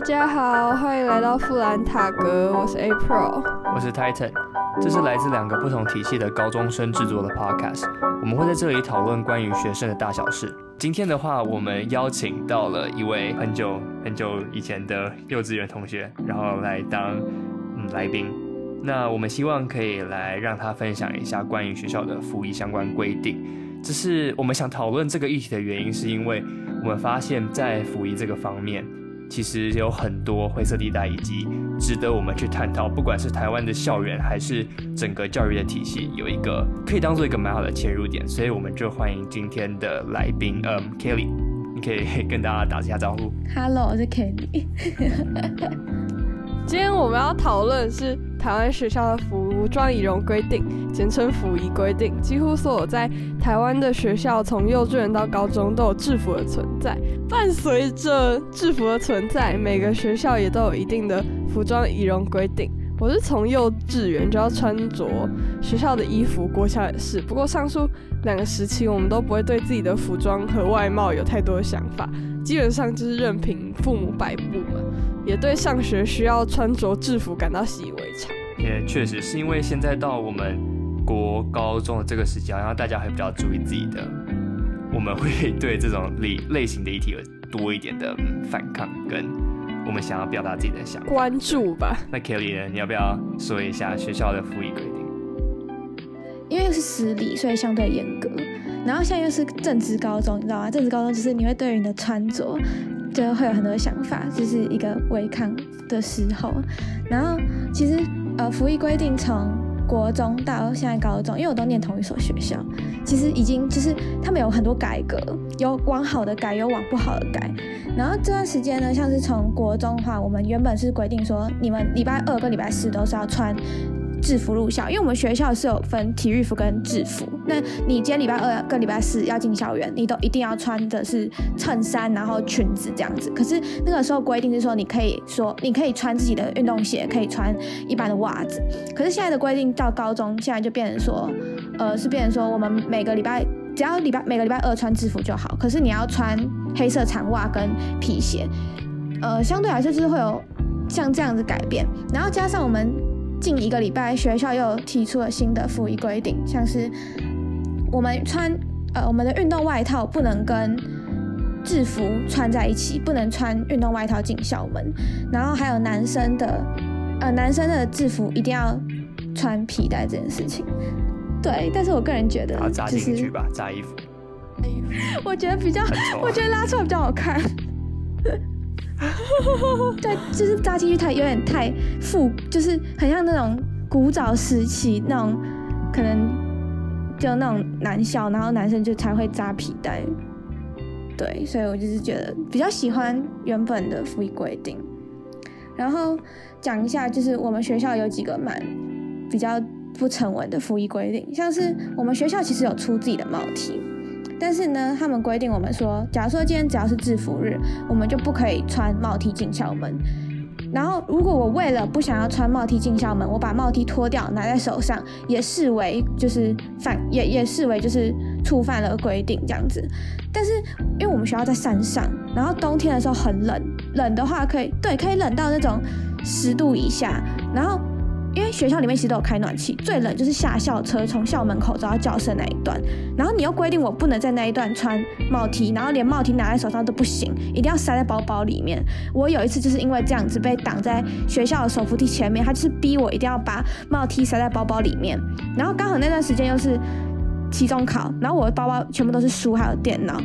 大家好，欢迎来到富兰塔格，我是 April，我是 Titan，这是来自两个不同体系的高中生制作的 Podcast，我们会在这里讨论关于学生的大小事。今天的话，我们邀请到了一位很久很久以前的幼稚园同学，然后来当嗯来宾。那我们希望可以来让他分享一下关于学校的服役相关规定。这是我们想讨论这个议题的原因，是因为我们发现，在服役这个方面。其实有很多灰色地带，以及值得我们去探讨。不管是台湾的校园，还是整个教育的体系，有一个可以当做一个蛮好的切入点。所以我们就欢迎今天的来宾，嗯，Kelly，你可以跟大家打一下招呼。Hello，我是 Kelly。今天我们要讨论是台湾学校的服装仪容规定，简称服仪规定。几乎所有在台湾的学校，从幼稚园到高中都有制服的存在。伴随着制服的存在，每个学校也都有一定的服装仪容规定。我是从幼稚园就要穿着学校的衣服，国小也是。不过上述两个时期，我们都不会对自己的服装和外貌有太多的想法，基本上就是任凭父母摆布嘛。也对上学需要穿着制服感到习以为常。也确实是因为现在到我们国高中的这个时期，好像大家会比较注意自己的，我们会对这种类类型的议题有多一点的反抗，跟我们想要表达自己的想法关注吧。那 Kelly 呢？你要不要说一下学校的服役规定？因为是私立，所以相对严格。然后现在又是政治高中，你知道吗？政治高中就是你会对于你的穿着。就会有很多想法，就是一个违抗的时候。然后其实呃，服役规定从国中到现在高中，因为我都念同一所学校，其实已经就是他们有很多改革，有往好的改，有往不好的改。然后这段时间呢，像是从国中的话，我们原本是规定说，你们礼拜二跟礼拜四都是要穿。制服入校，因为我们学校是有分体育服跟制服。那你今天礼拜二跟礼拜四要进校园，你都一定要穿的是衬衫，然后裙子这样子。可是那个时候规定是说，你可以说你可以穿自己的运动鞋，可以穿一般的袜子。可是现在的规定到高中，现在就变成说，呃，是变成说我们每个礼拜只要礼拜每个礼拜二穿制服就好。可是你要穿黑色长袜跟皮鞋，呃，相对来说就是会有像这样子改变。然后加上我们。近一个礼拜，学校又提出了新的服役规定，像是我们穿呃我们的运动外套不能跟制服穿在一起，不能穿运动外套进校门，然后还有男生的呃男生的制服一定要穿皮带这件事情。对，但是我个人觉得扎进去吧，扎衣服。我觉得比较，我觉得拉出来比较好看。对，就是扎进去太有点太复，就是很像那种古早时期那种，可能就那种男校，然后男生就才会扎皮带。对，所以我就是觉得比较喜欢原本的服役规定。然后讲一下，就是我们学校有几个蛮比较不成文的服役规定，像是我们学校其实有出自己的帽 T。但是呢，他们规定我们说，假如说今天只要是制服日，我们就不可以穿帽 T 进校门。然后，如果我为了不想要穿帽 T 进校门，我把帽 T 脱掉拿在手上，也视为就是犯，也也视为就是触犯了规定这样子。但是，因为我们学校在山上，然后冬天的时候很冷，冷的话可以对，可以冷到那种十度以下，然后。因为学校里面其实都有开暖气，最冷就是下校车从校门口走到教室那一段，然后你又规定我不能在那一段穿帽 T，然后连帽 T 拿在手上都不行，一定要塞在包包里面。我有一次就是因为这样子被挡在学校的手扶梯前面，他就是逼我一定要把帽 T 塞在包包里面，然后刚好那段时间又是期中考，然后我的包包全部都是书还有电脑。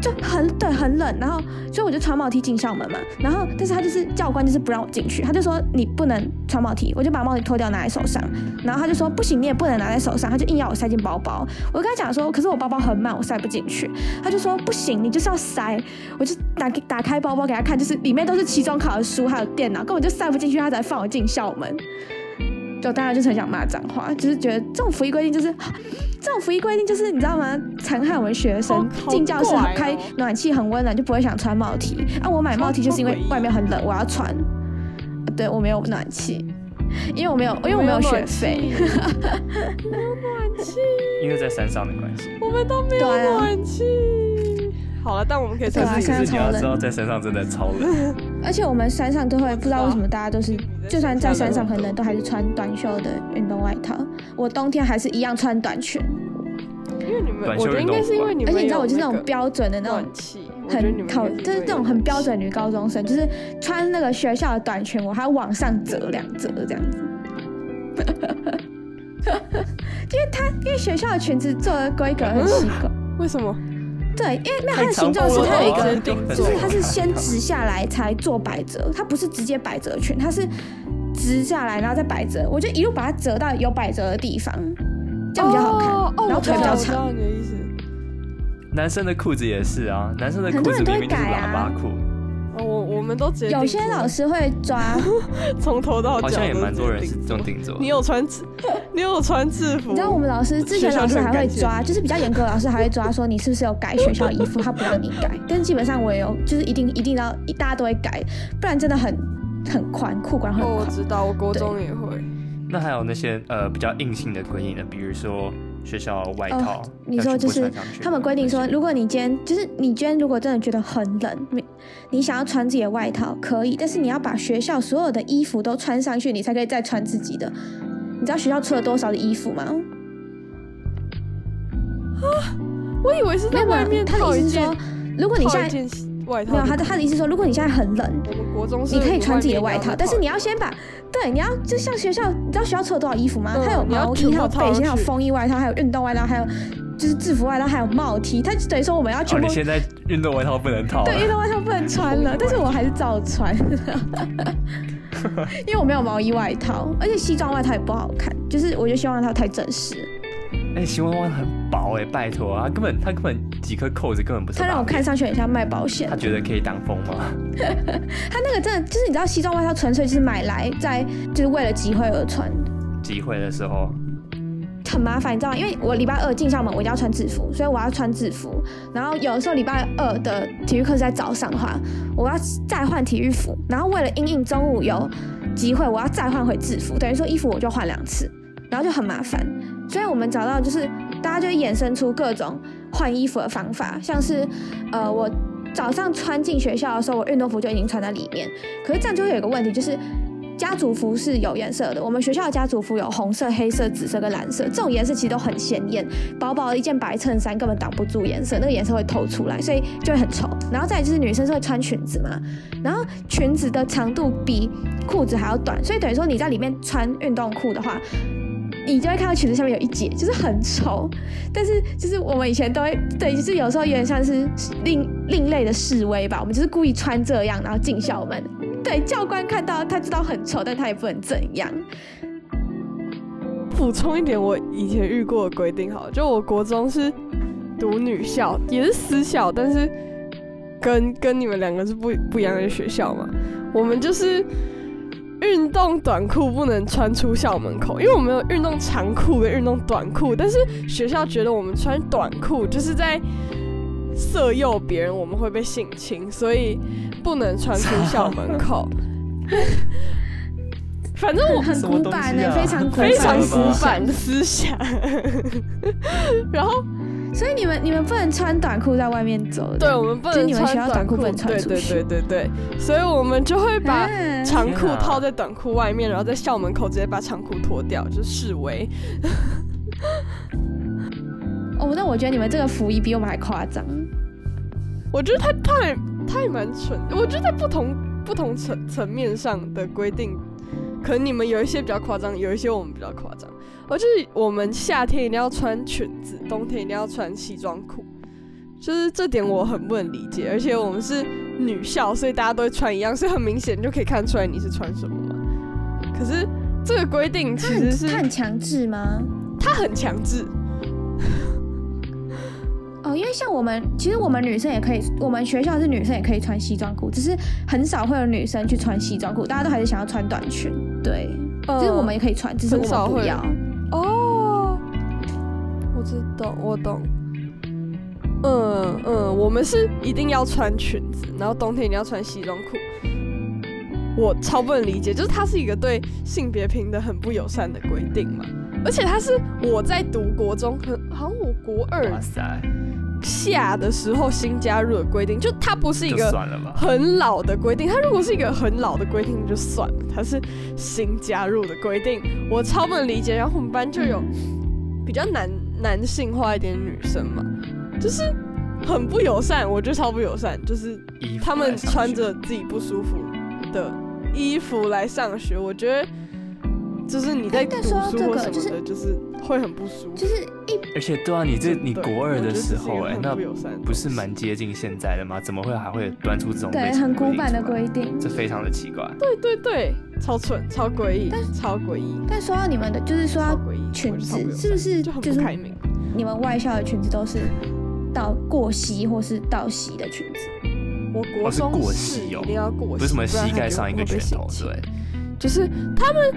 就很对很冷，然后所以我就穿帽 T 进校门嘛，然后但是他就是教官就是不让我进去，他就说你不能穿帽 T，我就把帽 T 脱掉拿在手上，然后他就说不行你也不能拿在手上，他就硬要我塞进包包，我就跟他讲说可是我包包很满我塞不进去，他就说不行你就是要塞，我就打打开包包给他看，就是里面都是期中考的书还有电脑，根本就塞不进去，他才放我进校门。就大家就是很想骂脏话，就是觉得这种服役规定就是，这种服役规定就是你知道吗？残害我们学生进教室开暖气很温暖就不会想穿帽 T 啊！我买帽 T 就是因为外面很冷，我要穿。对我没有暖气，因为我没有，因为我没有学费。没有暖气，因为在山上的关系。我们都没有暖气。好了，但我们可以对啊穿自己可是你要知道，在山上真的超冷。而且我们山上都会不知道为什么大家都是，就算在山上很很冷，都还是穿短袖的运动外套。我冬天还是一样穿短裙，因为你们，我觉得应该是因为你们而且你知道我就是那种标准的那种很考，就是那种很标准女高中生，就是穿那个学校的短裙，我还要往上折两折这样子。因为他因为学校的裙子做的规格很奇怪，为什么？对，因为没有它的形状是它有一个就是它是先直下来才做百折，它不是直接百折裙，它是直下来然后再百折，我就一路把它折到有百折的地方，这样比较好看，然后腿比较长。我知道你的意思。男生的裤子也是啊，男生的很多人都会裤子明明就是改啊喇叭裤，哦，我我们都直接有些老师会抓，从头到脚好像也都蛮多人是这种定做。你有穿制，你有穿制服？你知道我们老师之前老师还会抓，就是比较严格的老师还会抓说你是不是有改学校衣服，他不让你改。但基本上我也有，就是一定一定要一大家都会改，不然真的很很宽，裤管很哦，我。知道，我国中也会。那还有那些呃比较硬性的规定呢，比如说学校外套，你说就是他们规定说，如果你今天就是你今天如果真的觉得很冷，你你想要穿自己的外套可以，但是你要把学校所有的衣服都穿上去，你才可以再穿自己的。你知道学校出了多少的衣服吗？啊我以为是在外面他的套一件意思是说，如果你现在外套没有他的他的意思说，如果你现在很冷，我们国中你可以穿自己的外外套，但是你要先把，对，你要就像学校，你知道学校出了多少衣服吗？嗯它有毛衣，还有背心，还有风衣外套，还有运动外套，还有就是制服外套，还有帽 T。它等于说我们要哦，全部你现在运动外套不能套对，运动外套不能穿了，但是我还是照穿，因为我没有毛衣外套，而且西装外套也不好看，就是我觉得西装外套太正式。了，哎，西装外套很薄哎，拜托啊，他根本他根本几颗扣子根本不是它让我看上去很像卖保险他。觉得可以挡风吗？他那个真的就是你知道西装外套纯粹就是买来在就是为了集会而穿。集会的时候，很麻烦，你知道吗？因为我礼拜二进校门，我一定要穿制服，所以我要穿制服。然后有的时候礼拜二的体育课是在早上的话，我要再换体育服。然后为了因应中午有集会，我要再换回制服，等于说衣服我就换两次，然后就很麻烦。所以我们找到就是大家就会衍生出各种换衣服的方法，像是呃我早上穿进学校的时候，我运动服就已经穿在里面，可是这样就会有一个问题，就是家族服是有颜色的，我们学校的家族服有红色、黑色、紫色跟蓝色，这种颜色其实都很鲜艳。薄薄的一件白衬衫根本挡不住颜色，那个颜色会透出来，所以就会很丑。然后再就是女生是会穿裙子嘛，然后裙子的长度比裤子还要短，所以等于说你在里面穿运动裤的话。你就会看到裙子下面有一截，就是很丑。但是就是我们以前都会，对，就是有时候有点像是另另类的示威吧。我们就是故意穿这样，然后进校门。对，教官看到他知道很丑，但他也不能怎样。补充一点，我以前遇过的规定，好了，就我国中是读女校，也是私校，但是跟跟你们两个是不不一样的学校嘛。我们就是运动短裤不能穿出校门口，因为我们有运动长裤跟运动短裤，但是学校觉得我们穿短裤就是在色诱别人，我们会被性侵，所以不能穿出校门口。反正我很古板呢、非常古板非常古板的思想。然后，所以你们你们不能穿短裤在外面走。对我们不能就你们穿学校短裤不能穿对对对对对，所以我们就会把啊长裤套在短裤外面，然后在校门口直接把长裤脱掉，就示威。哦，那我觉得你们这个服役比我们还夸张。我觉得他太太蛮蠢的，我觉得在不同不同层层面上的规定，可能你们有一些比较夸张，有一些我们比较夸张。而就是我们夏天一定要穿裙子，冬天一定要穿西装裤，就是这点我很不能理解。而且我们是女校，所以大家都会穿一样，所以很明显就可以看出来你是穿什么嘛。可是这个规定其实是他很强制吗？它很强制，哦，因为像我们，其实我们女生也可以，我们学校是女生也可以穿西装裤，只是很少会有女生去穿西装裤，大家都还是想要穿短裙。对，就是我们也可以穿，只是我们不要。哦，我知道，我懂。嗯嗯，我们是一定要穿裙子，然后冬天一定要穿西装裤。我超不能理解，就是它是一个对性别平等很不友善的规定嘛。而且它是我在读国中，很好像我国二哇塞，下的时候新加入的规定，就它不是一个。很老的规定。它如果是一个很老的规定就算了，它是新加入的规定，我超不能理解。然后我们班就有比较男男性化一点女生嘛，就是很不友善，我觉得超不友善，就是他们穿着自己不舒服的衣服来上学，我觉得就是你在读书或什么的，就是会很不舒服。就是一而且对啊，你这你对国二的时候，哎、那不是蛮接近现在的吗？怎么会还会端出这种对很古板的规定。这非常的奇怪。对对对，超蠢，超诡异，但超诡异，但说到你们的，就是说到裙子，是不是就是不开明？你们外校的裙子都是到过膝或是到膝的裙子？我国哦是中膝哦一定要过膝，不是什么膝盖上一个拳头对，就是他们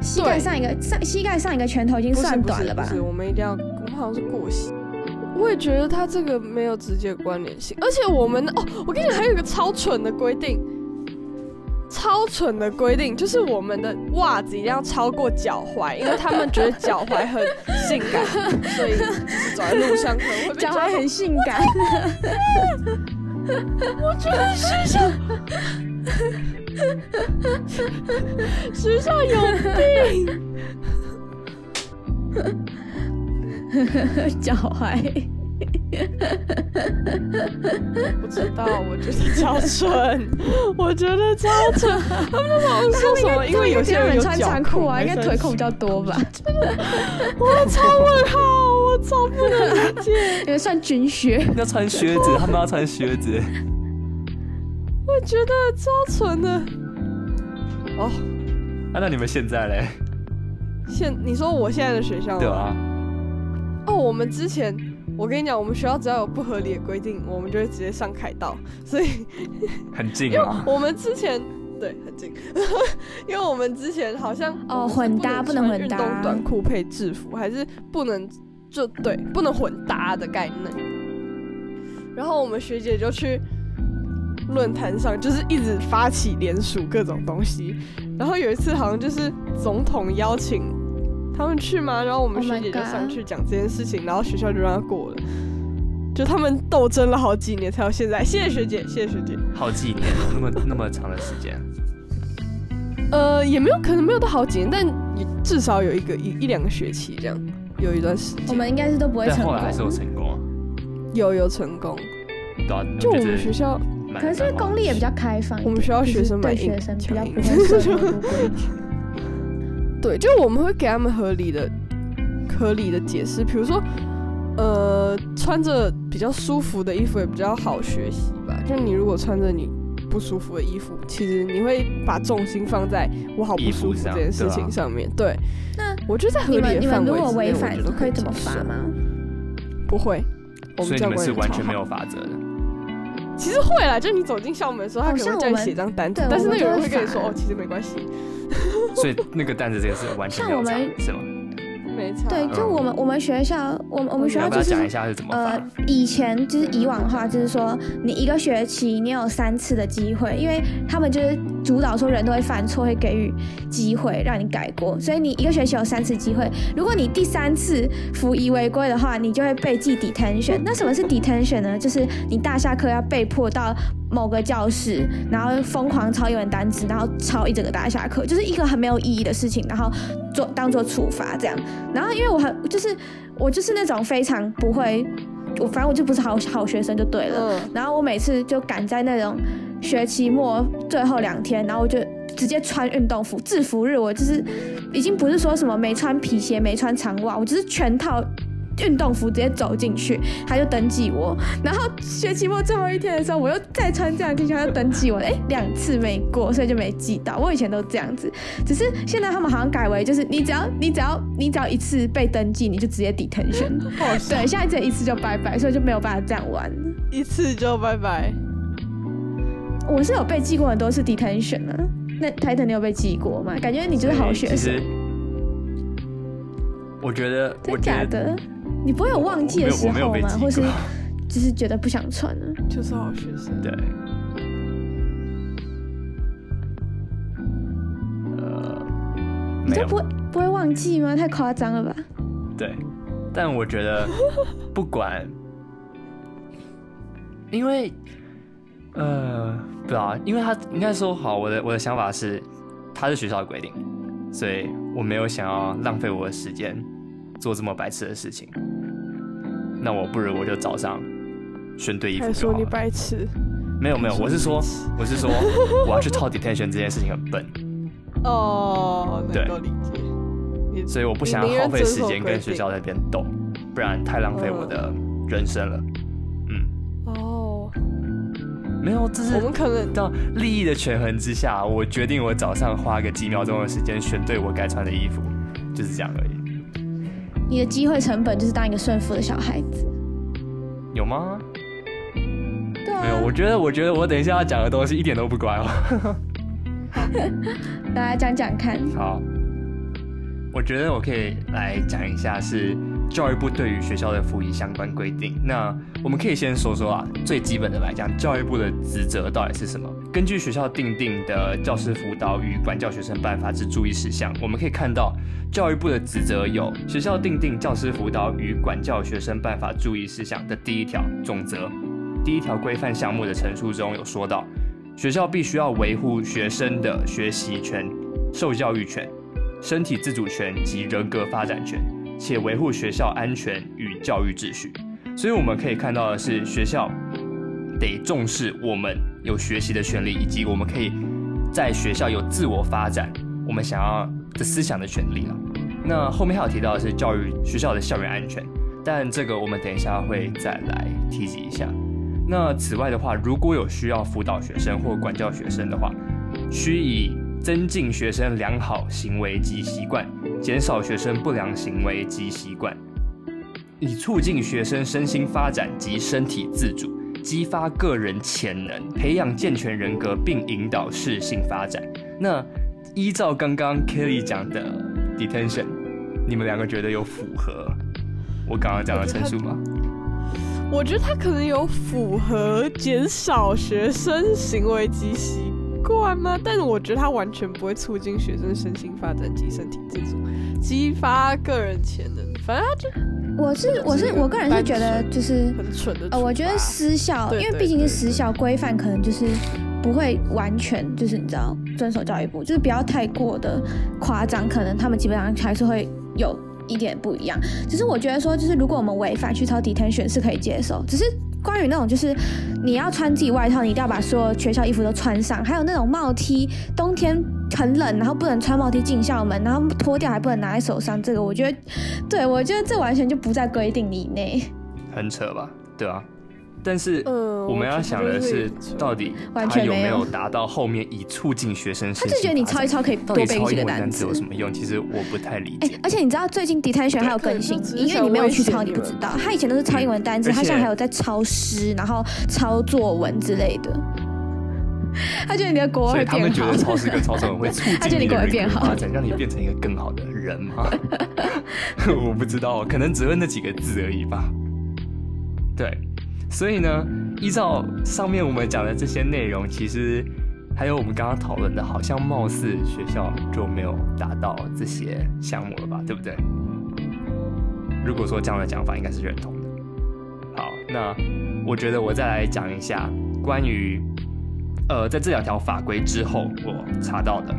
膝盖上一个上膝盖上一个拳头已经算短了吧？不？是，我们一定要，我们好像是过膝。我也觉得他这个没有直接关联性，而且我们哦，我跟你讲，还有一个超蠢的规定，超蠢的规定就是我们的袜子一定要超过脚踝，因为他们觉得脚踝很性感，所以就是走在路上可能会被脚踝很性感，我觉得学校时尚有病。脚踝。不知道，我觉得超蠢，我觉得超蠢。他们那时候说什么？因为有些人穿长裤啊，应该腿裤比较多吧？我超问号，我超不能理解。因为算军靴。要穿靴子，他们要穿靴子。我觉得超蠢的。哦，啊，那你们现在嘞？现你说我现在的学校吗对啊，哦，我们之前。我跟你讲，我们学校只要有不合理的规定，我们就会直接上凯道。所以，很近啊。我们之前对很近，因为我们之前好像哦我们是混搭不能运混搭动短裤配制服，还是不能就对不能混搭的概念。然后我们学姐就去论坛上，就是一直发起联署各种东西。然后有一次好像就是总统邀请他们去吗？然后我们 Oh 学姐就上去讲这件事情，然后学校就让他过了。就他们斗争了好几年才有现在，谢谢学姐，谢谢学姐。好几年哦，那么那么长的时间。呃，也没有可能没有到好几年，但也至少有一个一一两个学期这样，有一段时间。我们应该是都不会成功但后来。还是有成功啊。有有成功，对啊，就我们学校，蛮可能是公立也比较开放，我们学校学生对学生比较不会设那么 多规矩。对，就我们会给他们合理的、合理的解释，比如说，呃，穿着比较舒服的衣服也比较好学习吧。就你如果穿着你不舒服的衣服，其实你会把重心放在我好不舒服这件事情上面。对，那我觉得在合理的们你们如范围之内，果违反我觉得可以会怎么罚？吗？不会，我所以你们教官是完全没有法则的。其实会啦，就你走进校门的时候，他可能会叫你写张单子对，但是那个人会跟你说，哦，其实没关系，所以那个单子这个是完全没有差像我们，是吗？没错。对，就我们我们学校，我们我们学校就是要要讲一下是怎么呃？，以前就是以往的话，就是说你一个学期你有三次的机会，因为他们就是主导说人都会犯错，会给予机会让你改过，所以你一个学期有三次机会。如果你第三次服仪违规的话，你就会被记 detention。那什么是 detention 呢？就是你大下课要被迫到某个教室，然后疯狂抄英文单词，然后抄一整个大下课，就是一个很没有意义的事情，然后做当做处罚这样。然后因为我很就是我就是那种非常不会，我反正我就不是好好学生就对了。嗯，然后我每次就赶在那种学期末最后两天，然后我就直接穿运动服，制服日我就是已经不是说什么没穿皮鞋、没穿长袜，我就是全套。运动服直接走进去，他就登记我。然后学期末最后一天的时候，我又再穿这样进去，他就登记我。哎，两次没过，所以就没记到。我以前都这样子，只是现在他们好像改为，就是你只要你只要你只要一次被登记，你就直接 detention。对，现在只一次就拜拜，所以就没有办法这样玩。一次就拜拜。我是有被记过很多次 detention 啊。那 Titan 你有被记过吗？感觉你就是好学生其实，我觉得，真假的？你不会有忘记的时候吗？或是就是觉得不想穿呢？就是好学生。对，呃，你都不会不会忘记吗？太夸张了吧？对，但我觉得不管因为，呃，不知道，因为他应该说好，我的我的想法是，他是学校的规定，所以我没有想要浪费我的时间做这么白痴的事情。那我不如我就早上选对衣服还说你。白痴没有没有，我是说 我是说我要去套 detention 这件事情很笨，哦，对能够理解。所以我不想要耗费时间跟学校在那边斗，不然太浪费我的人生了。没有，这是我们可能到利益的权衡之下，我决定我早上花个几秒钟的时间选对我该穿的衣服，就是这样而已。你的机会成本就是当一个顺服的小孩子。有吗？对啊，没有，我觉得，我觉得我等一下要讲的东西一点都不乖哦。大家讲讲看。好，我觉得我可以来讲一下是教育部对于学校的服役相关规定。那我们可以先说说啊，最基本的来讲，教育部的职责到底是什么？根据学校定定的教师辅导与管教学生办法之注意事项，我们可以看到教育部的职责有学校定定教师辅导与管教学生办法注意事项的第一条总则，第一条规范项目的陈述中有说到，学校必须要维护学生的学习权、受教育权。身体自主权及人格发展权，且维护学校安全与教育秩序。所以我们可以看到的是，学校得重视我们有学习的权利，以及我们可以在学校有自我发展我们想要的思想的权利了。那后面还有提到的是教育学校的校园安全，但这个我们等一下会再来提及一下。那此外的话，如果有需要辅导学生或管教学生的话，需以增进学生良好行为及习惯，减少学生不良行为及习惯，以促进学生身心发展及身体自主，激发个人潜能，培养健全人格，并引导适性发展。那依照刚刚 Kelly 讲的 detention，你们两个觉得有符合我刚刚讲的陈述吗？我觉得他可能有符合减少学生行为及习惯吗？但是我觉得他完全不会促进学生身心发展及身体自主，激发个人潜能。反正他就我是我是我个人是觉得就是很蠢的。呃，我觉得私校，因为毕竟是对私校，规范可能就是不会完全就是你知道遵守教育部，就是不要太过的夸张，可能他们基本上还是会有一点不一样。只是我觉得说，就是如果我们违反去抄 detention 是可以接受，只是关于那种就是你要穿自己外套，你一定要把所有学校衣服都穿上，还有那种帽 T，冬天很冷，然后不能穿帽 T 进校门，然后脱掉还不能拿在手上，这个我觉得，对我觉得这完全就不在规定以内。很扯吧？对啊，但是嗯，我们要想的是，到底他有没有有达到后面以促进学生他就觉得你抄一抄可以多背几个单词词有。什么用？其实我不太理哎、解。而且你知道最近 detention 还有更新因为你没有去抄，你不知道。他以前都是抄英文单词，他现在还有在抄诗，然后抄作文之类的。他觉得你的国所会变好以他们觉得，超市跟超文会 促他觉得你进你的发展，让你变成一个更好的人吗？我不知道，可能只会那几个字而已吧。对，所以呢，依照上面我们讲的这些内容，其实还有我们刚刚讨论的，好像貌似学校就没有达到这些项目了吧，对不对？如果说这样的讲法，应该是认同的。好，那我觉得我再来讲一下关于呃，在这两条法规之后，我查到的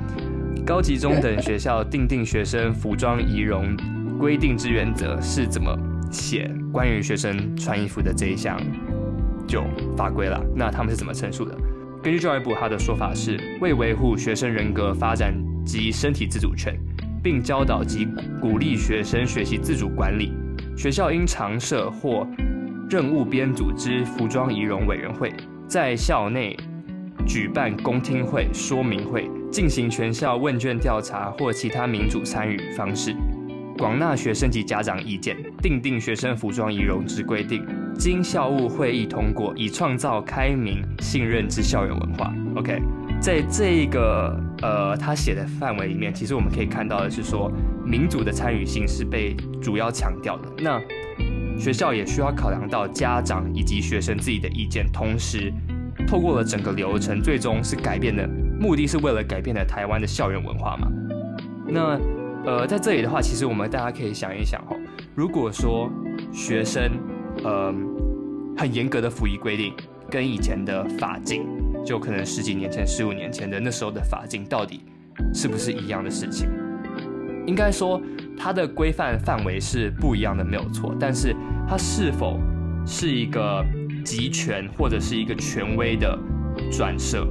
高级中等学校定定学生服装仪容规定之原则是怎么写关于学生穿衣服的这一项就法规了。那他们是怎么陈述的？根据教育部，他的说法是为维护学生人格发展及身体自主权，并教导及鼓励学生学习自主管理，学校应常设或任务编组织服装仪容委员会，在校内举办公听会、说明会，进行全校问卷调查或其他民主参与方式，广纳学生及家长意见，订定学生服装仪容之规定，经校务会议通过，以创造开明、信任之校园文化。OK，在这一个呃他写的范围里面，其实我们可以看到的是说，民主的参与性是被主要强调的。那学校也需要考量到家长以及学生自己的意见，同时透过了整个流程，最终是改变的目的是为了改变了台湾的校园文化嘛。那呃，在这里的话，其实我们大家可以想一想哦，如果说学生呃很严格的服役规定，跟以前的法镜，就可能十几年前、十五年前的那时候的法镜，到底是不是一样的事情？应该说，它的规范范围是不一样的，没有错。但是，它是否是一个集权或者是一个权威的转设？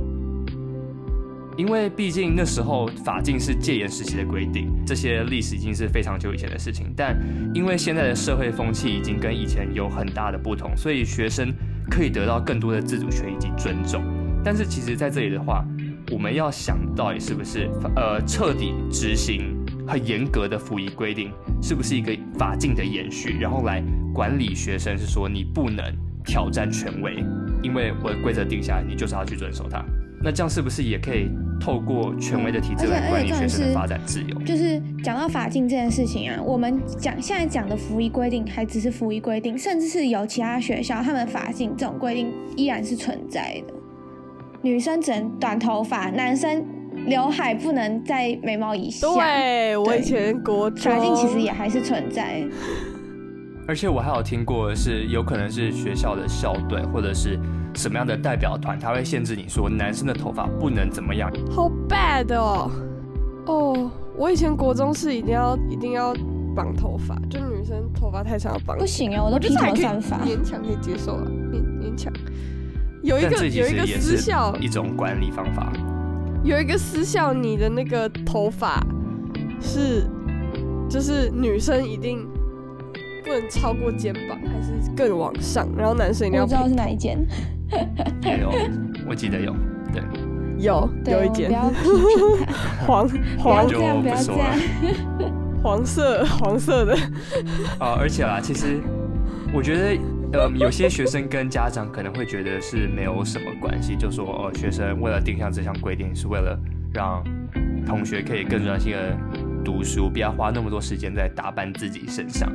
因为毕竟那时候法禁是戒严时期的规定，这些历史已经是非常久以前的事情。但因为现在的社会风气已经跟以前有很大的不同，所以学生可以得到更多的自主权以及尊重。但是其实在这里的话，我们要想到底是不是呃彻底执行很严格的服役规定，是不是一个法禁的延续，然后来管理学生，是说你不能挑战权威，因为我的规则定下来，你就是要去遵守它。那这样是不是也可以透过权威的体制来管理学生的发展自由？就是讲到法禁这件事情啊，我们讲现在讲的服役规定还只是服役规定，甚至是有其他学校他们法禁这种规定依然是存在的。女生只能短头发，男生刘海不能在眉毛以下。对，我以前国法禁其实也还是存在。而且我还有听过的是，有可能是学校的校队或者是。什么样的代表团，他会限制你说男生的头发不能怎么样？好 bad 哦！哦，我以前国中是一定要一定要绑头发，就女生头发太长要绑。不行啊，我都披头散发，勉强可以接受了，勉勉强。有一个有一个私校一种管理方法，有一个私校，你的那个头发是就是女生一定不能超过肩膀，还是更往上，然后男生一定要。知道是哪一间。有，我记得有，对，有有一件黄黄。就不说了，黄色黄色的。啊，而且啦，其实我觉得，呃，有些学生跟家长可能会觉得是没有什么关系，就说哦，学生为了定下这项规定，是为了让同学可以更专心的读书，不要花那么多时间在打扮自己身上，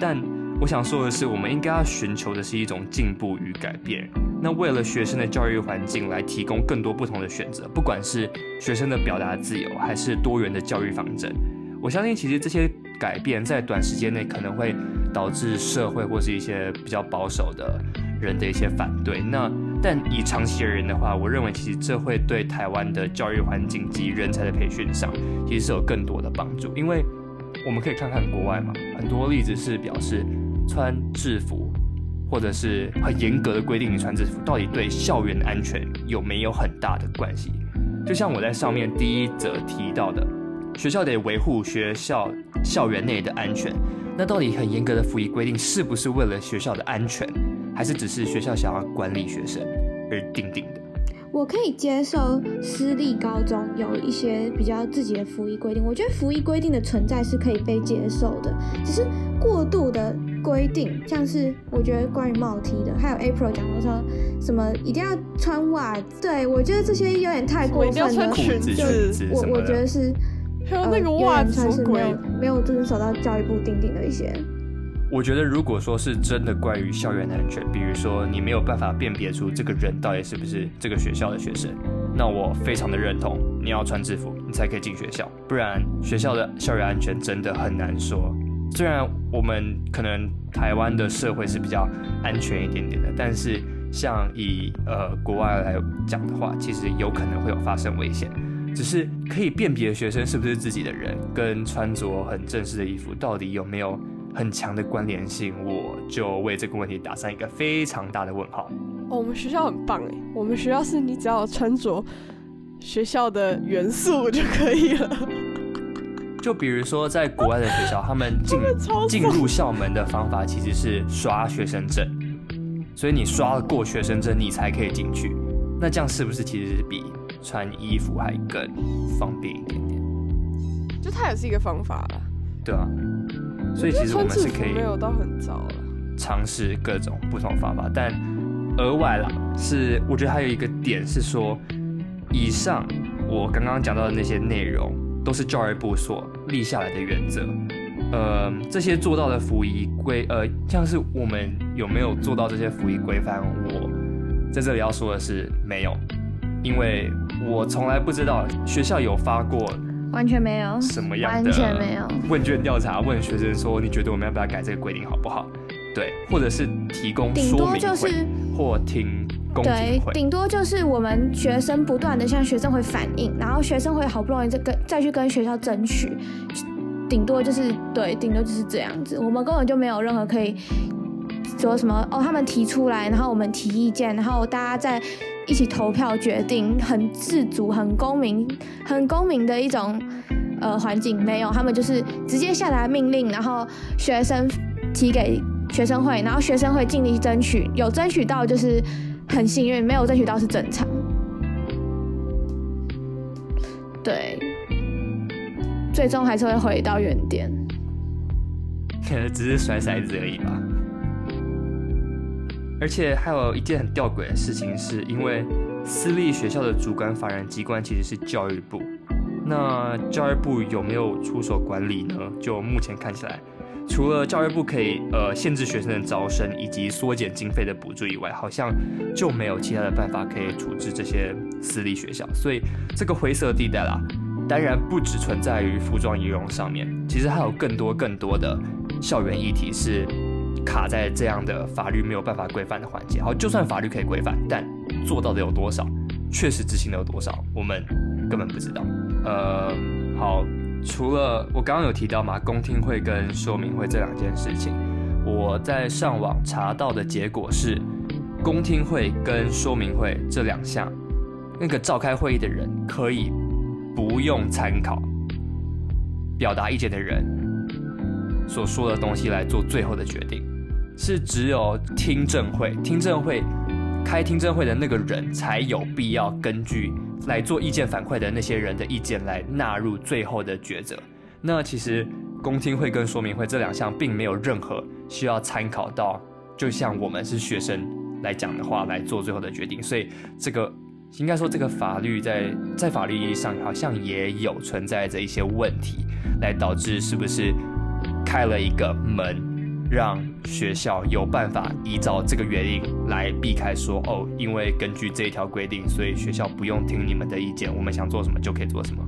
但。我想说的是，我们应该要寻求的是一种进步与改变。那为了学生的教育环境来提供更多不同的选择，不管是学生的表达自由，还是多元的教育方针，我相信其实这些改变在短时间内可能会导致社会或是一些比较保守的人的一些反对。那但以长期而言的话，我认为其实这会对台湾的教育环境及人才的培训上，其实是有更多的帮助。因为我们可以看看国外嘛，很多例子是表示。穿制服，或者是很严格的规定，你穿制服到底对校园安全有没有很大的关系？就像我在上面第一则提到的，学校得维护学校校园内的安全。那到底很严格的服役规定是不是为了学校的安全，还是只是学校想要管理学生而定定的？我可以接受私立高中有一些比较自己的服役规定，我觉得服役规定的存在是可以被接受的，只是过度的。规定像是我觉得关于帽 T 的，还有 April 讲的说什么一定要穿袜，对我觉得这些有点太过分了。就我我觉得是还有那个袜子是没有没有遵守到教育部定定的一些。我觉得如果说是真的关于校园安全，比如说你没有办法辨别出这个人到底是不是这个学校的学生，那我非常的认同你要穿制服你才可以进学校，不然学校的校园安全真的很难说。虽然我们可能台湾的社会是比较安全一点点的，但是像以呃国外来讲的话，其实有可能会有发生危险。只是可以辨别学生是不是自己的人，跟穿着很正式的衣服到底有没有很强的关联性，我就为这个问题打上一个非常大的问号。哦，我们学校很棒哎，我们学校是你只要穿着学校的元素就可以了。就比如说，在国外的学校，他们进 进入校门的方法其实是刷学生证，所以你刷了过学生证，你才可以进去。那这样是不是其实是比穿衣服还更方便一点点？就它也是一个方法了，对啊。所以其实我们是可以没有到很早了，尝试各种不同方法。但额外啦，是我觉得还有一个点是说，以上我刚刚讲到的那些内容。都是教育部所立下来的原则，呃，这些做到的服役规，呃，像是我们有没有做到这些服役规范？我在这里要说的是没有，因为我从来不知道学校有发过完全没有什么样的完全没有问卷调查，问学生说你觉得我们要不要改这个规定好不好？对，或者是提供顶多说明会就是或听公对。顶多就是我们学生不断的向学生会反映，然后学生会好不容易再跟再去跟学校争取，顶多就是对，顶多就是这样子。我们根本就没有任何可以说什么哦，他们提出来，然后我们提意见，然后大家再一起投票决定，很自主、很公民、很公民的一种呃环境。没有，他们就是直接下达命令，然后学生提给学生会，然后学生会尽力争取，有争取到就是很幸运，没有争取到是正常。对，最终还是会回到原点。可能只是甩骰子而已吧。而且还有一件很吊诡的事情，是因为私立学校的主管法人机关其实是教育部，那教育部有没有出手管理呢？就目前看起来，除了教育部可以呃限制学生的招生以及缩减经费的补助以外，好像就没有其他的办法可以处置这些私立学校，所以这个灰色地带啦，当然不只存在于服装仪容上面，其实还有更多更多的校园议题是卡在这样的法律没有办法规范的环节。好，就算法律可以规范，但做到的有多少，确实执行的有多少，我们根本不知道。呃，好，除了我刚刚有提到嘛，公听会跟说明会这两件事情，我在上网查到的结果是，公听会跟说明会这两项，那个召开会议的人可以不用参考表达意见的人所说的东西来做最后的决定，是只有听证会，听证会开听证会的那个人才有必要根据来做意见反馈的那些人的意见来纳入最后的抉择。那其实公听会跟说明会这两项并没有任何需要参考到，就像我们是学生来讲的话来做最后的决定，所以这个应该说这个法律在在法律意义上好像也有存在着一些问题，来导致是不是开了一个门，让学校有办法依照这个原因来避开说哦，因为根据这一条规定，所以学校不用听你们的意见，我们想做什么就可以做什么。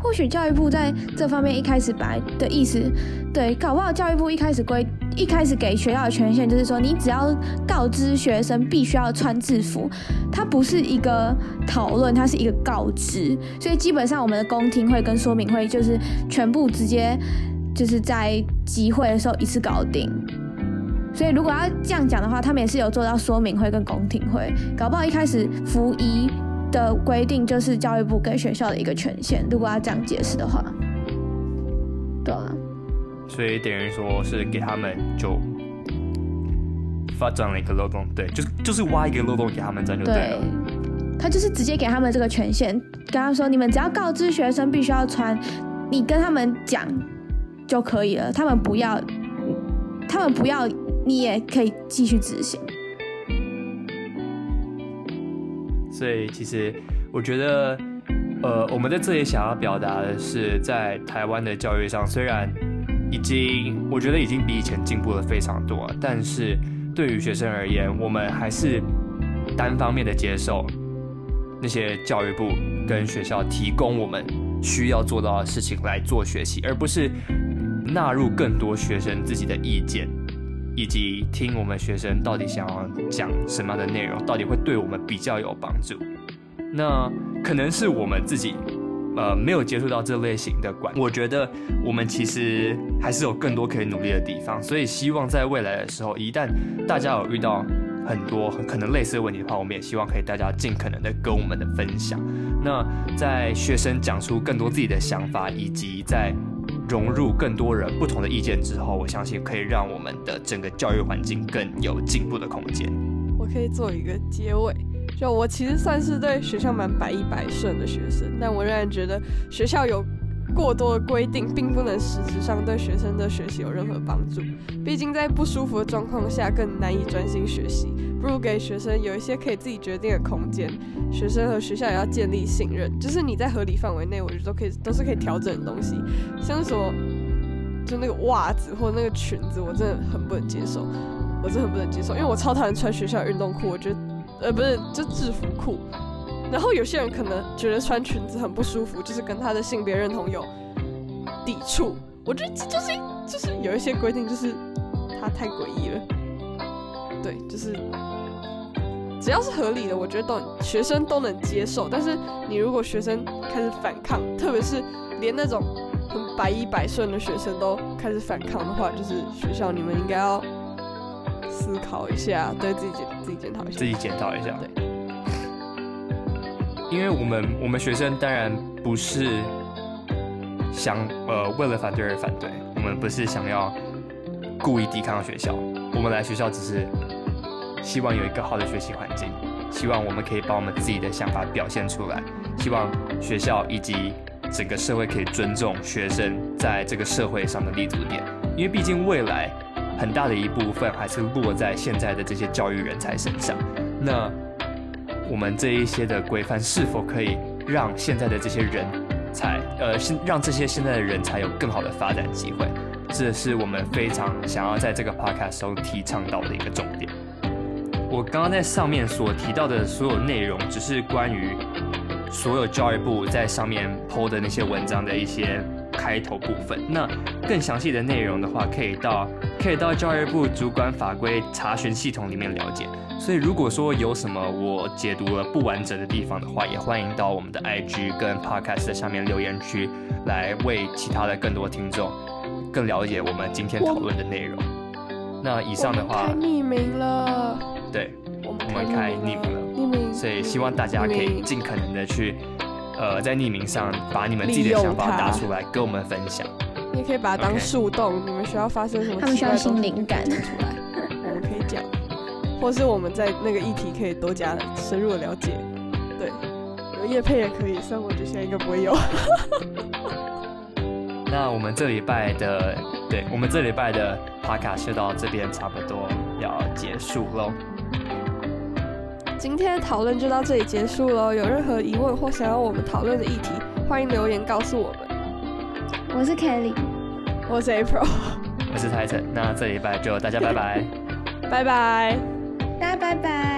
或许教育部在这方面一开始本来的意思，对，搞不好教育部一开始规一开始给学校的权限就是说，你只要告知学生必须要穿制服，它不是一个讨论，它是一个告知，所以基本上我们的公听会跟说明会就是全部直接就是在集会的时候一次搞定。所以如果要这样讲的话，他们也是有做到说明会跟公听会，搞不好一开始服役的规定就是教育部给学校的一个权限。如果要这样解释的话，对啊，所以等于说是给他们就发展了一个漏洞，对，就是就是挖一个漏洞给他们，钻就对了。他就是直接给他们这个权限，跟他说你们只要告知学生必须要穿，你跟他们讲就可以了，他们不要，他们不要，你也可以继续执行。所以其实我觉得，呃，我们在这里想要表达的是，在台湾的教育上，虽然已经我觉得已经比以前进步了非常多，但是对于学生而言，我们还是单方面的接受那些教育部跟学校提供我们需要做到的事情来做学习，而不是纳入更多学生自己的意见。以及听我们学生到底想要讲什么样的内容，到底会对我们比较有帮助。那可能是我们自己，呃，没有接触到这类型的管。我觉得我们其实还是有更多可以努力的地方。所以希望在未来的时候，一旦大家有遇到很多可能类似的问题的话，我们也希望可以大家尽可能的跟我们的分享。那在学生讲出更多自己的想法，以及在融入更多人不同的意见之后，我相信可以让我们的整个教育环境更有进步的空间。我可以做一个结尾，就我其实算是对学校蛮百依百顺的学生，但我仍然觉得学校有过多的规定，并不能实质上对学生的学习有任何帮助。毕竟在不舒服的状况下，更难以专心学习。不如给学生有一些可以自己决定的空间，学生和学校也要建立信任，就是你在合理范围内，我觉得都可以，都是可以调整的东西。像是说，就那个袜子或那个裙子，我真的很不能接受，我真的很不能接受，因为我超讨厌穿学校运动裤，我觉得，呃，不是，就制服裤。然后有些人可能觉得穿裙子很不舒服，就是跟他的性别认同有抵触。我觉得这就是就是有一些规定，就是它太诡异了。对，就是只要是合理的，我觉得都学生都能接受。但是你如果学生开始反抗，特别是连那种很百依百顺的学生都开始反抗的话，就是学校你们应该要思考一下，对自己检自己检讨一下，自己检讨一下。对，因为我们我们学生当然不是想呃为了反对而反对，我们不是想要故意抵抗学校，我们来学校只是希望有一个好的学习环境，希望我们可以把我们自己的想法表现出来，希望学校以及整个社会可以尊重学生在这个社会上的立足点，因为毕竟未来很大的一部分还是落在现在的这些教育人才身上，那。我们这一些的规范是否可以让现在的这些人才，呃，现让这些现在的人才有更好的发展机会？这是我们非常想要在这个 podcast 中提倡到的一个重点。我刚刚在上面所提到的所有内容，只是关于所有教育部在上面 PO 的那些文章的一些开头部分。那更详细的内容的话，可以到可以到教育部主管法规查询系统里面了解。所以，如果说有什么我解读了不完整的地方的话，也欢迎到我们的 IG 跟 Podcast 的下面留言区，来为其他的更多听众更了解我们今天讨论的内容。那以上的话，开匿名了，对，我们我们开匿名了，匿名，所以希望大家可以尽可能的去，呃，在匿名上把你们自己的想法打出来，跟我们分享。你也可以把它当树洞，你们需要发生什么他们需要奇怪的东西新灵感讲出来，我们可以讲，或是我们在那个议题可以多加深入的了解。对，有叶配也可以，虽然我觉得现在应该不会有。那我们这礼拜的，对我们这礼拜的 Podcast 就到这边差不多要结束喽。今天的讨论就到这里结束喽。有任何疑问或想要我们讨论的议题，欢迎留言告诉我们。我是 Kelly，我是 April，我是 Titan，那这礼拜就大家拜拜。拜拜。大家拜拜。